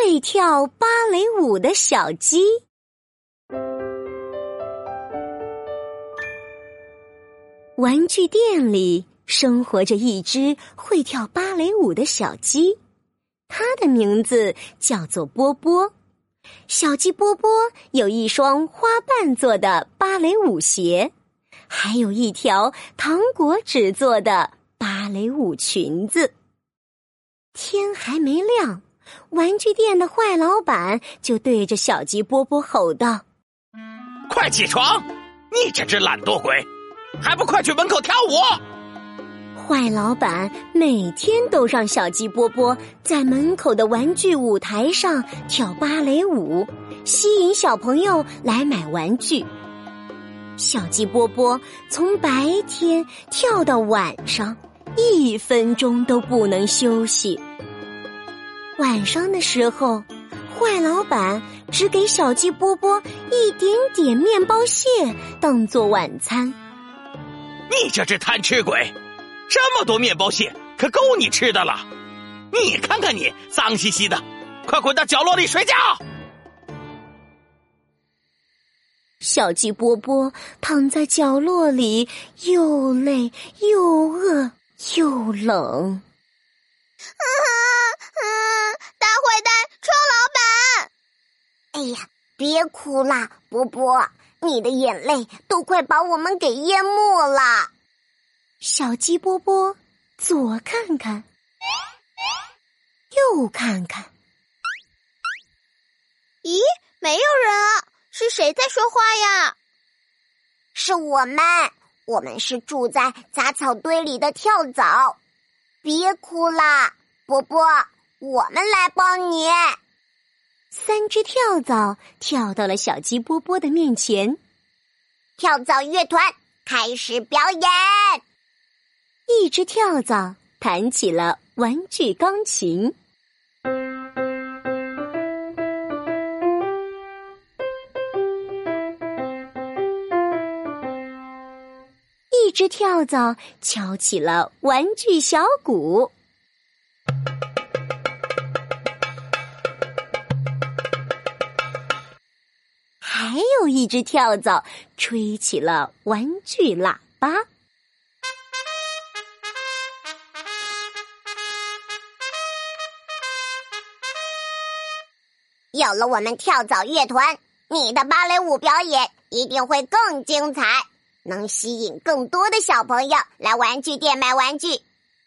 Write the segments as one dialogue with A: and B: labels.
A: 会跳芭蕾舞的小鸡。玩具店里生活着一只会跳芭蕾舞的小鸡，它的名字叫做波波。小鸡波波有一双花瓣做的芭蕾舞鞋，还有一条糖果纸做的芭蕾舞裙子。天还没亮。玩具店的坏老板就对着小鸡波波吼道：“
B: 快起床！你这只懒惰鬼，还不快去门口跳舞！”
A: 坏老板每天都让小鸡波波在门口的玩具舞台上跳芭蕾舞，吸引小朋友来买玩具。小鸡波波从白天跳到晚上，一分钟都不能休息。晚上的时候，坏老板只给小鸡波波一点点面包屑当做晚餐。
B: 你这只贪吃鬼，这么多面包屑可够你吃的了！你看看你脏兮兮的，快滚到角落里睡觉！
A: 小鸡波波躺在角落里，又累又饿又冷。
C: 坏蛋，臭老板哎呀，别哭啦，波波，你的眼泪都快把我们给淹没了。
A: 小鸡波波左看看，右看看，
D: 咦，没有人啊，是谁在说话呀？
C: 是我们，我们是住在杂草堆里的跳蚤。别哭啦，波波，我们来帮你。
A: 三只跳蚤跳到了小鸡波波的面前，
C: 跳蚤乐团开始表演。
A: 一只跳蚤弹起了玩具钢琴，一只跳蚤敲起了玩具小鼓。还有一只跳蚤吹起了玩具喇叭。
C: 有了我们跳蚤乐团，你的芭蕾舞表演一定会更精彩，能吸引更多的小朋友来玩具店买玩具。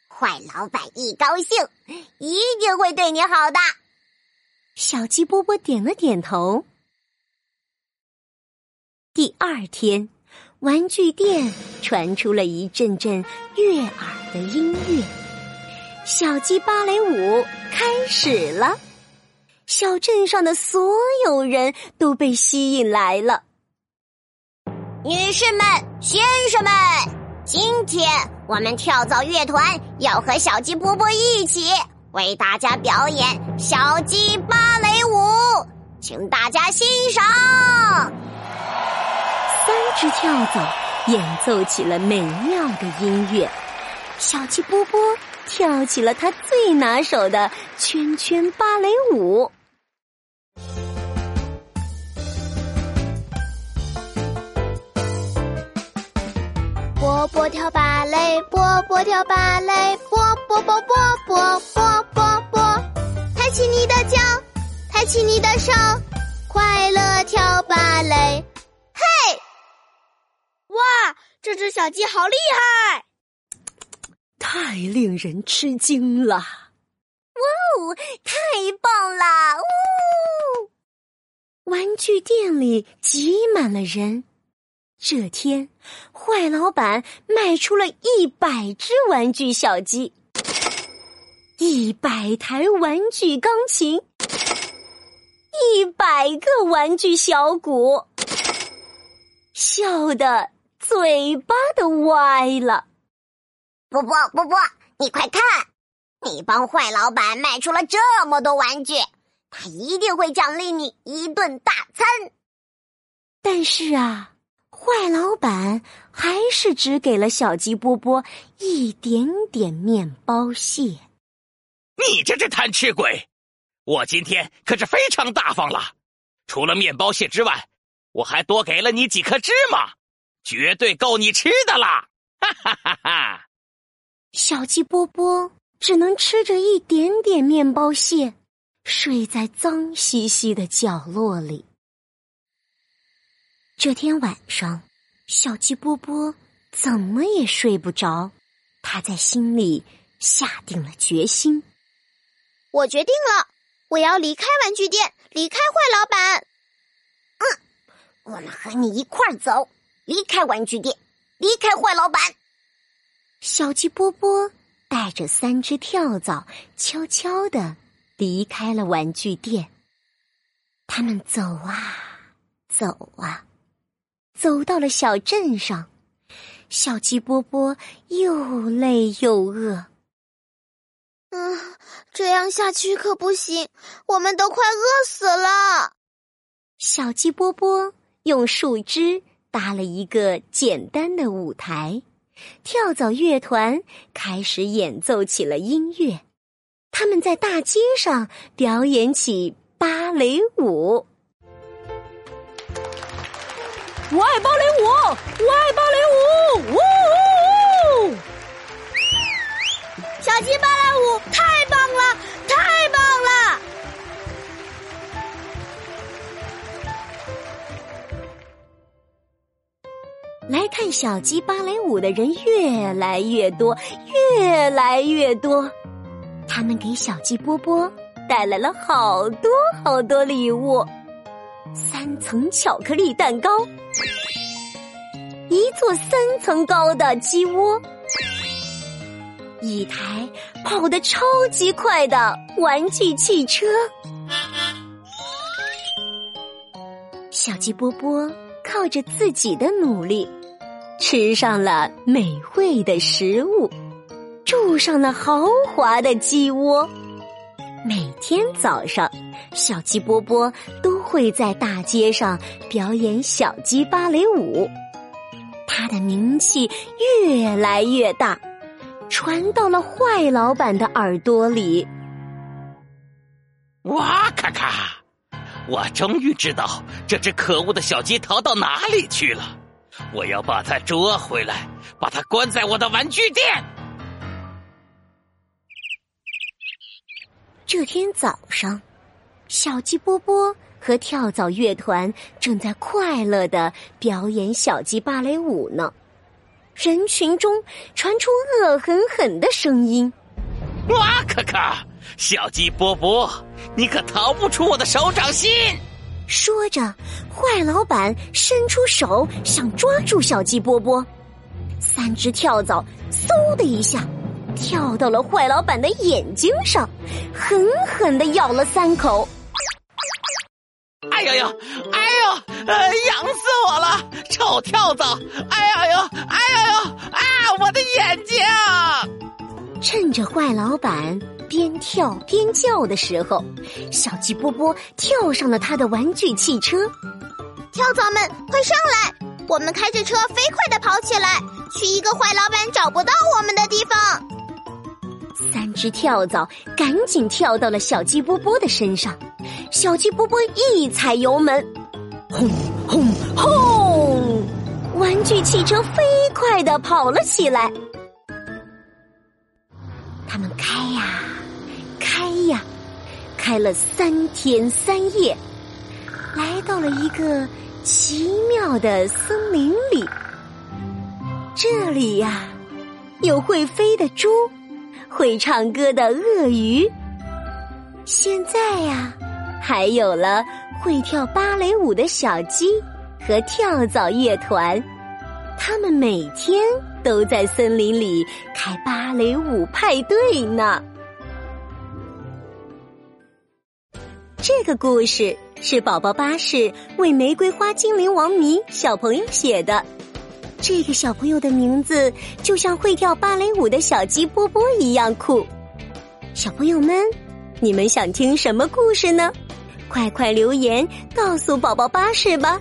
C: 坏老板一高兴，一定会对你好的。
A: 小鸡波波点了点头。第二天，玩具店传出了一阵阵悦耳的音乐，小鸡芭蕾舞开始了。小镇上的所有人都被吸引来了。
C: 女士们、先生们，今天我们跳蚤乐团要和小鸡波波一起为大家表演小鸡芭蕾舞，请大家欣赏。
A: 三只跳蚤演奏起了美妙的音乐，小鸡波波跳起了他最拿手的圈圈芭蕾舞。
D: 波波跳芭蕾，波波跳芭蕾，波波波波波波波波，抬起你的脚，抬起你的手，快乐跳芭蕾。哇，这只小鸡好厉害！
A: 太令人吃惊了！哇
C: 哦，太棒了！呜！
A: 玩具店里挤满了人。这天，坏老板卖出了一百只玩具小鸡，一百台玩具钢琴，一百个玩具小鼓，笑的。嘴巴都歪了，
C: 波波波波，你快看，你帮坏老板卖出了这么多玩具，他一定会奖励你一顿大餐。
A: 但是啊，坏老板还是只给了小鸡波波一点点面包屑。
B: 你这只贪吃鬼，我今天可是非常大方了，除了面包屑之外，我还多给了你几颗芝麻，绝对够你吃的啦！哈哈哈哈！
A: 小鸡波波只能吃着一点点面包屑，睡在脏兮兮的角落里。这天晚上，小鸡波波怎么也睡不着，他在心里下定了决心。
D: 我决定了，我要离开玩具店，离开坏老板。
C: 嗯，我们和你一块儿走，离开玩具店，离开坏老板。
A: 小鸡波波带着三只跳蚤，悄悄的离开了玩具店。他们走啊，走啊，走到了小镇上。小鸡波波又累又饿。
D: 嗯，这样下去可不行，我们都快饿死了。
A: 小鸡波波用树枝搭了一个简单的舞台，跳蚤乐团开始演奏起了音乐。他们在大街上表演起芭蕾舞。
E: 我爱芭蕾舞，我爱芭蕾舞，呜呜呜！
D: 小鸡芭蕾舞太棒了，太
A: 来看小鸡芭蕾舞的人越来越多，越来越多。他们给小鸡波波带来了好多好多礼物：三层巧克力蛋糕，一座三层高的鸡窝，一台跑得超级快的玩具汽车。小鸡波波靠着自己的努力，吃上了美味的食物，住上了豪华的鸡窝。每天早上，小鸡波波都会在大街上表演小鸡芭蕾舞，他的名气越来越大，传到了坏老板的耳朵里。
B: 哇咔咔！我终于知道这只可恶的小鸡逃到哪里去了。我要把它捉回来，把它关在我的玩具店。
A: 这天早上，小鸡波波和跳蚤乐团正在快乐的表演小鸡芭蕾舞呢。人群中传出恶狠狠的声音：“
B: 哇咔咔！小鸡波波，你可逃不出我的手掌心！”
A: 说着，坏老板伸出手想抓住小鸡波波，三只跳蚤嗖的一下跳到了坏老板的眼睛上，狠狠的咬了三口。
B: 哎呦呦，哎呦，呃，痒死我了！臭跳蚤！哎呀呦，哎呦呦，啊，我的眼睛！
A: 趁着坏老板边跳边叫的时候，小鸡波波跳上了他的玩具汽车。
D: 跳蚤们，快上来！我们开着车飞快的跑起来，去一个坏老板找不到我们的地方。
A: 三只跳蚤赶紧跳到了小鸡波波的身上，小鸡波波一踩油门，轰轰轰！玩具汽车飞快的跑了起来。开了三天三夜，来到了一个奇妙的森林里。这里呀，有会飞的猪，会唱歌的鳄鱼。现在呀，还有了会跳芭蕾舞的小鸡和跳蚤乐团。他们每天都在森林里开芭蕾舞派对呢。这个故事是宝宝巴士为玫瑰花精灵王迷小朋友写的。这个小朋友的名字就像会跳芭蕾舞的小鸡波波一样酷。小朋友们，你们想听什么故事呢？快快留言告诉宝宝巴士吧。